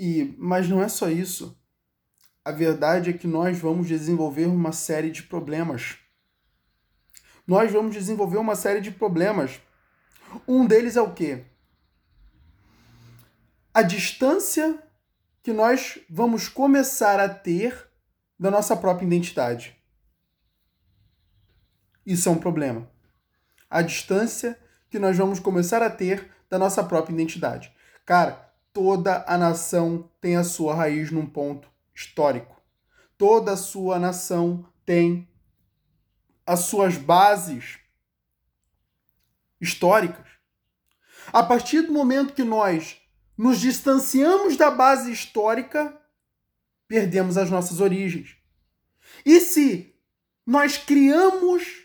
E, mas não é só isso. A verdade é que nós vamos desenvolver uma série de problemas. Nós vamos desenvolver uma série de problemas. Um deles é o quê? A distância que nós vamos começar a ter da nossa própria identidade. Isso é um problema. A distância que nós vamos começar a ter da nossa própria identidade. Cara, toda a nação tem a sua raiz num ponto histórico. Toda a sua nação tem as suas bases históricas. A partir do momento que nós nos distanciamos da base histórica, perdemos as nossas origens. E se nós criamos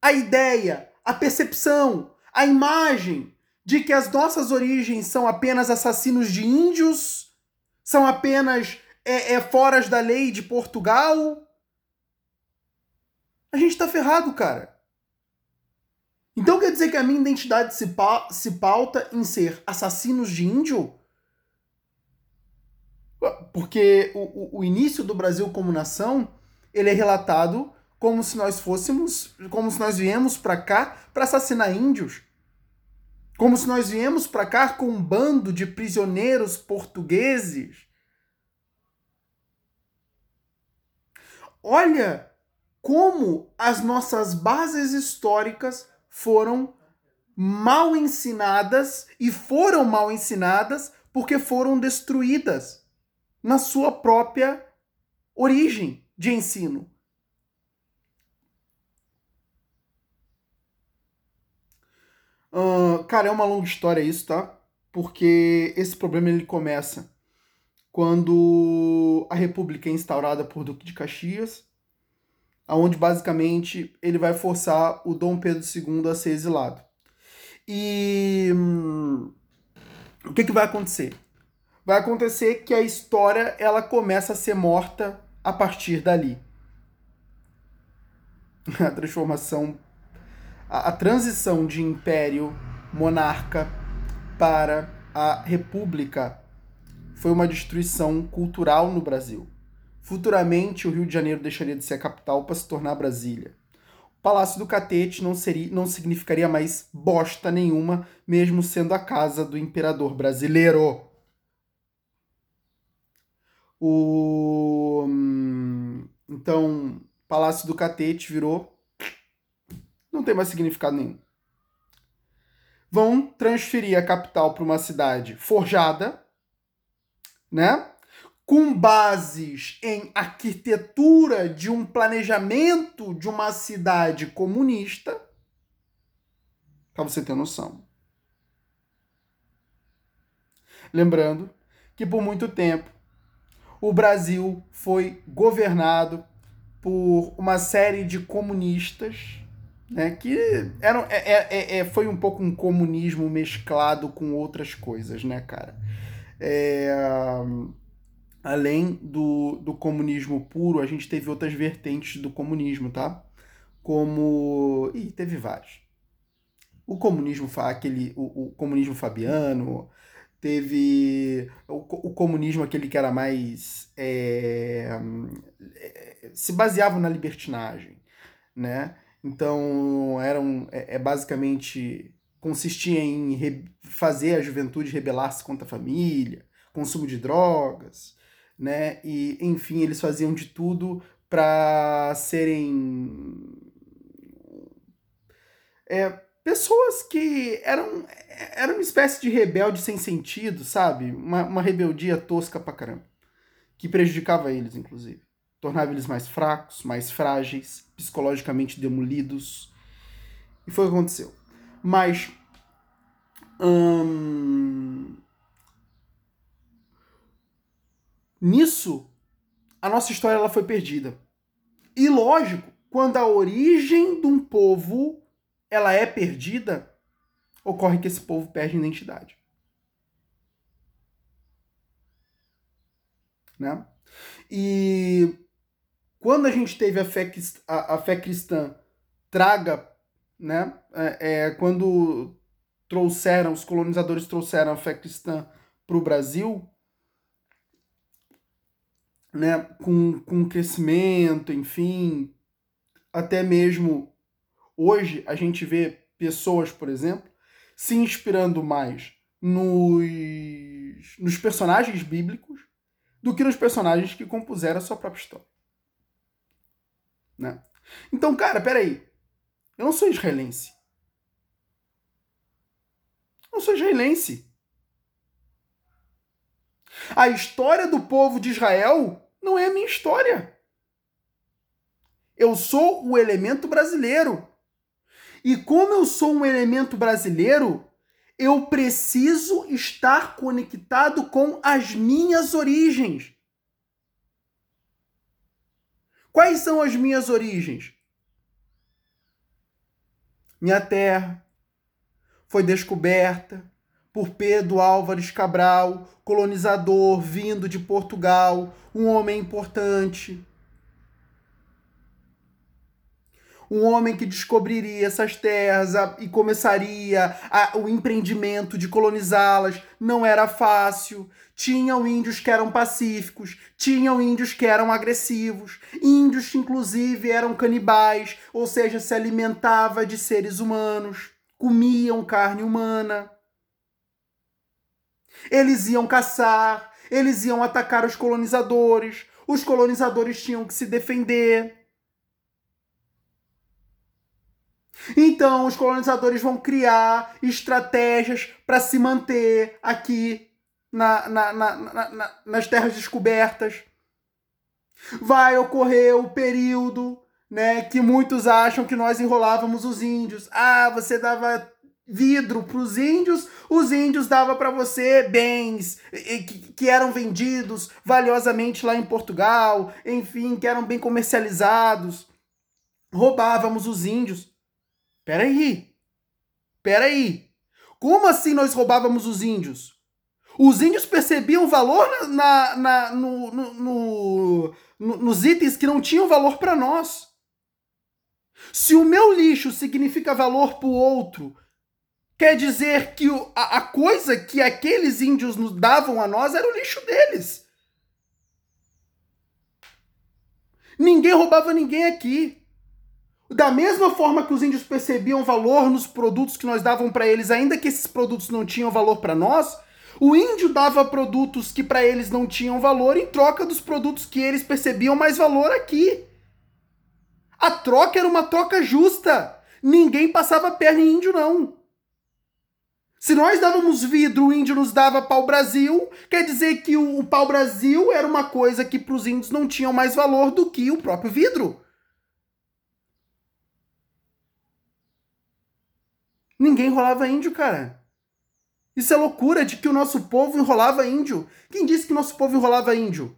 a ideia, a percepção, a imagem de que as nossas origens são apenas assassinos de índios, são apenas é, é foras da lei de Portugal, a gente tá ferrado, cara. Então quer dizer que a minha identidade se, pa se pauta em ser assassinos de índio? Porque o, o início do Brasil como nação, ele é relatado como se nós fôssemos, como se nós viemos para cá para assassinar índios. Como se nós viemos para cá com um bando de prisioneiros portugueses. Olha como as nossas bases históricas foram mal ensinadas e foram mal ensinadas porque foram destruídas na sua própria origem de ensino. Cara, é uma longa história isso, tá? Porque esse problema ele começa quando a República é instaurada por Duque de Caxias, aonde basicamente ele vai forçar o Dom Pedro II a ser exilado. E hum, o que, que vai acontecer? Vai acontecer que a história ela começa a ser morta a partir dali. A transformação a, a transição de império monarca para a república foi uma destruição cultural no Brasil. Futuramente, o Rio de Janeiro deixaria de ser a capital para se tornar Brasília. O Palácio do Catete não, seria, não significaria mais bosta nenhuma, mesmo sendo a casa do imperador brasileiro. O... Hum, então, Palácio do Catete virou não tem mais significado nenhum. Vão transferir a capital para uma cidade forjada, né? Com bases em arquitetura de um planejamento de uma cidade comunista, para você ter noção. Lembrando que por muito tempo o Brasil foi governado por uma série de comunistas né, que era, é, é, é, é, foi um pouco um comunismo mesclado com outras coisas, né, cara? É, além do, do comunismo puro, a gente teve outras vertentes do comunismo, tá? Como. Ih, teve vários. O comunismo, aquele, o, o comunismo fabiano, teve o, o, comunismo aquele que era mais. É, é se baseava na libertinagem, né? Então, eram, é, é basicamente consistia em fazer a juventude rebelar-se contra a família, consumo de drogas, né? E enfim, eles faziam de tudo para serem é, pessoas que eram era uma espécie de rebelde sem sentido, sabe? Uma, uma rebeldia tosca pra caramba, que prejudicava eles, inclusive tornava eles mais fracos, mais frágeis, psicologicamente demolidos. E foi o que aconteceu. Mas. Hum, nisso, a nossa história ela foi perdida. E lógico, quando a origem de um povo ela é perdida, ocorre que esse povo perde identidade. Né? E quando a gente teve a fé, a, a fé cristã traga, né? É, é, quando trouxeram, os colonizadores trouxeram a fé cristã para o Brasil, né, com, com crescimento, enfim, até mesmo hoje a gente vê pessoas, por exemplo, se inspirando mais nos, nos personagens bíblicos do que nos personagens que compuseram a sua própria história. Né? Então, cara, peraí. Eu não sou israelense. Eu não sou israelense. A história do povo de Israel não é a minha história. Eu sou o elemento brasileiro. E como eu sou um elemento brasileiro, eu preciso estar conectado com as minhas origens. Quais são as minhas origens? Minha terra foi descoberta por Pedro Álvares Cabral, colonizador vindo de Portugal, um homem importante. Um homem que descobriria essas terras e começaria a, o empreendimento de colonizá-las. Não era fácil. Tinham índios que eram pacíficos, tinham índios que eram agressivos, índios que inclusive eram canibais, ou seja, se alimentava de seres humanos, comiam carne humana. Eles iam caçar, eles iam atacar os colonizadores, os colonizadores tinham que se defender. Então, os colonizadores vão criar estratégias para se manter aqui na, na, na, nas terras descobertas. Vai ocorrer o período né, que muitos acham que nós enrolávamos os índios. Ah, você dava vidro para os índios, os índios davam para você bens que eram vendidos valiosamente lá em Portugal, enfim, que eram bem comercializados. Roubávamos os índios. Peraí, peraí. Como assim nós roubávamos os índios? Os índios percebiam valor na, na, no, no, no, nos itens que não tinham valor para nós. Se o meu lixo significa valor para o outro, quer dizer que o, a, a coisa que aqueles índios nos davam a nós era o lixo deles. Ninguém roubava ninguém aqui. Da mesma forma que os índios percebiam valor nos produtos que nós davam para eles, ainda que esses produtos não tinham valor para nós, o índio dava produtos que para eles não tinham valor em troca dos produtos que eles percebiam mais valor aqui. A troca era uma troca justa. Ninguém passava perna em índio, não. Se nós dávamos vidro, o índio nos dava pau-brasil, quer dizer que o, o pau-brasil era uma coisa que para os índios não tinha mais valor do que o próprio vidro. Ninguém enrolava índio, cara. Isso é loucura de que o nosso povo enrolava índio. Quem disse que nosso povo enrolava índio?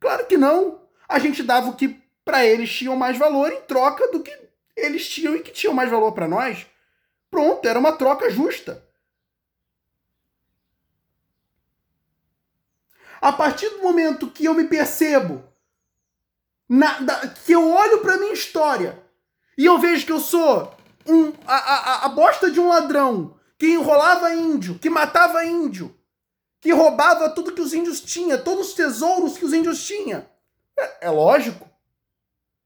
Claro que não. A gente dava o que para eles tinham mais valor em troca do que eles tinham e que tinham mais valor para nós. Pronto, era uma troca justa. A partir do momento que eu me percebo, na, da, que eu olho para minha história e eu vejo que eu sou um, a, a, a bosta de um ladrão que enrolava índio, que matava índio, que roubava tudo que os índios tinham, todos os tesouros que os índios tinham. É, é lógico.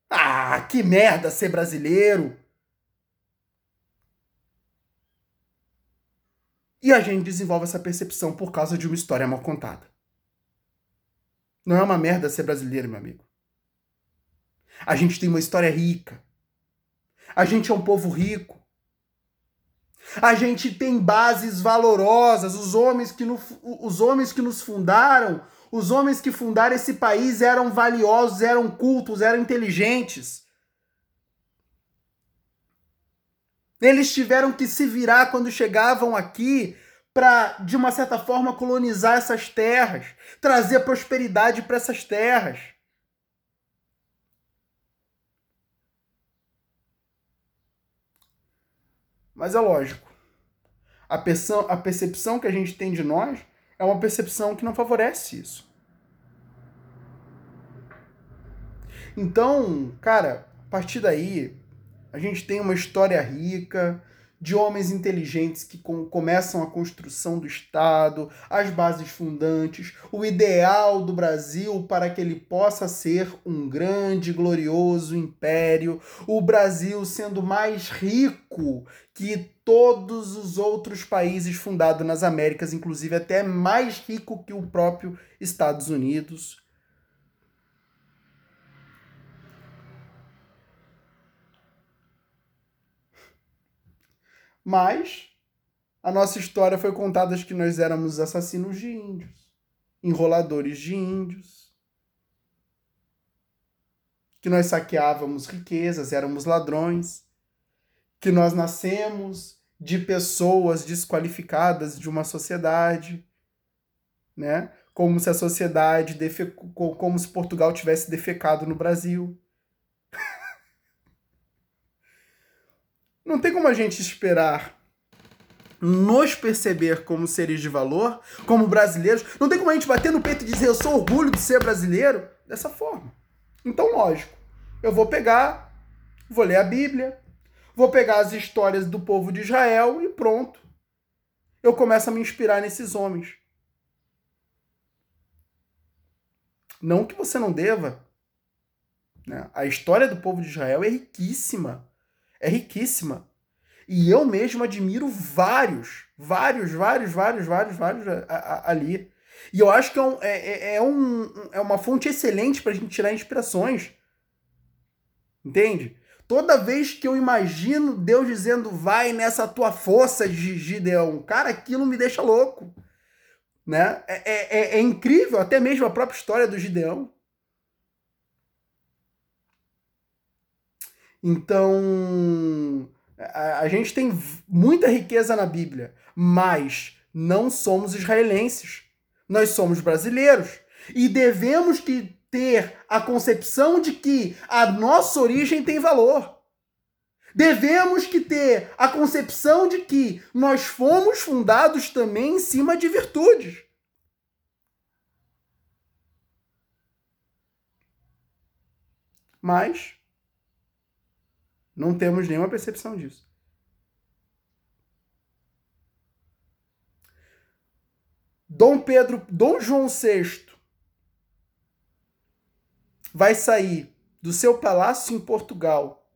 Ah, que merda ser brasileiro. E a gente desenvolve essa percepção por causa de uma história mal contada. Não é uma merda ser brasileiro, meu amigo. A gente tem uma história rica. A gente é um povo rico. A gente tem bases valorosas. Os homens que, no, os homens que nos fundaram, os homens que fundaram esse país eram valiosos, eram cultos, eram inteligentes. Eles tiveram que se virar quando chegavam aqui para, de uma certa forma, colonizar essas terras, trazer prosperidade para essas terras. Mas é lógico, a, percepção, a percepção que a gente tem de nós é uma percepção que não favorece isso. Então, cara, a partir daí, a gente tem uma história rica, de homens inteligentes que com, começam a construção do Estado, as bases fundantes, o ideal do Brasil para que ele possa ser um grande, glorioso império, o Brasil sendo mais rico que todos os outros países fundados nas Américas, inclusive até mais rico que o próprio Estados Unidos. Mas a nossa história foi contada que nós éramos assassinos de índios, enroladores de índios, que nós saqueávamos riquezas, éramos ladrões, que nós nascemos de pessoas desqualificadas de uma sociedade, né? Como se a sociedade defecou, como se Portugal tivesse defecado no Brasil. Não tem como a gente esperar nos perceber como seres de valor, como brasileiros. Não tem como a gente bater no peito e dizer eu sou orgulho de ser brasileiro dessa forma. Então, lógico, eu vou pegar, vou ler a Bíblia, vou pegar as histórias do povo de Israel e pronto. Eu começo a me inspirar nesses homens. Não que você não deva. Né? A história do povo de Israel é riquíssima é riquíssima. E eu mesmo admiro vários, vários, vários, vários, vários, vários ali. E eu acho que é, um, é, é, é, um, é uma fonte excelente para a gente tirar inspirações. Entende? Toda vez que eu imagino Deus dizendo, vai nessa tua força de Gideão, cara, aquilo me deixa louco. Né? É, é, é, é incrível, até mesmo a própria história do Gideão. Então, a, a gente tem muita riqueza na Bíblia, mas não somos israelenses. Nós somos brasileiros e devemos que ter a concepção de que a nossa origem tem valor. Devemos que ter a concepção de que nós fomos fundados também em cima de virtudes. Mas não temos nenhuma percepção disso. Dom Pedro, Dom João VI vai sair do seu palácio em Portugal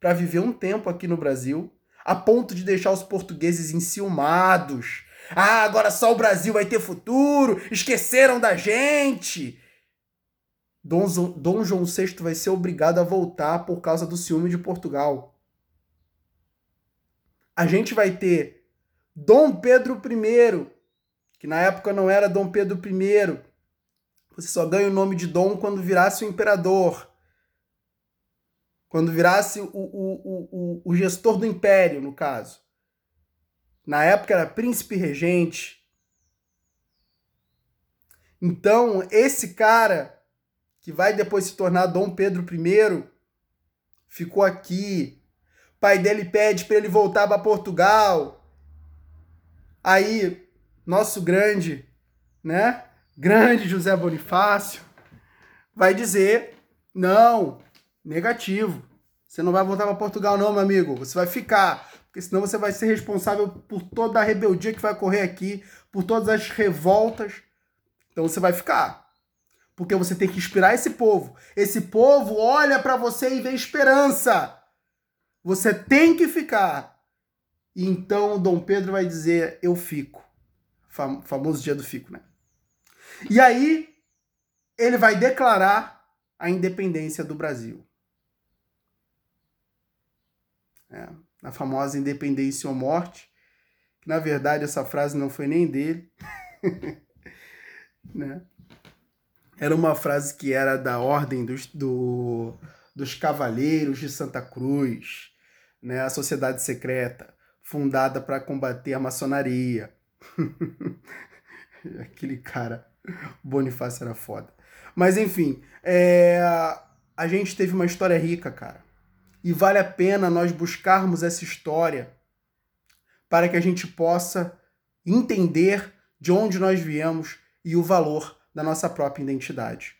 para viver um tempo aqui no Brasil, a ponto de deixar os portugueses enciumados. Ah, agora só o Brasil vai ter futuro, esqueceram da gente. Dom, João VI vai ser obrigado a voltar por causa do ciúme de Portugal. A gente vai ter Dom Pedro I, que na época não era Dom Pedro I. Você só ganha o nome de Dom quando virasse o imperador. Quando virasse o, o, o, o gestor do império, no caso. Na época era príncipe regente. Então, esse cara que vai depois se tornar Dom Pedro I, ficou aqui. O pai dele pede para ele voltar para Portugal. Aí, nosso grande, né? Grande José Bonifácio vai dizer: "Não, negativo. Você não vai voltar para Portugal não, meu amigo. Você vai ficar, porque senão você vai ser responsável por toda a rebeldia que vai ocorrer aqui, por todas as revoltas. Então você vai ficar. Porque você tem que inspirar esse povo. Esse povo olha para você e vê esperança. Você tem que ficar. E então Dom Pedro vai dizer: Eu fico. Fam famoso dia do fico, né? E aí ele vai declarar a independência do Brasil. É, a famosa independência ou morte. Que, na verdade, essa frase não foi nem dele. né? Era uma frase que era da ordem dos, do, dos Cavaleiros de Santa Cruz, né? a sociedade secreta, fundada para combater a maçonaria. Aquele cara, Bonifácio era foda. Mas enfim, é, a gente teve uma história rica, cara. E vale a pena nós buscarmos essa história para que a gente possa entender de onde nós viemos e o valor da nossa própria identidade.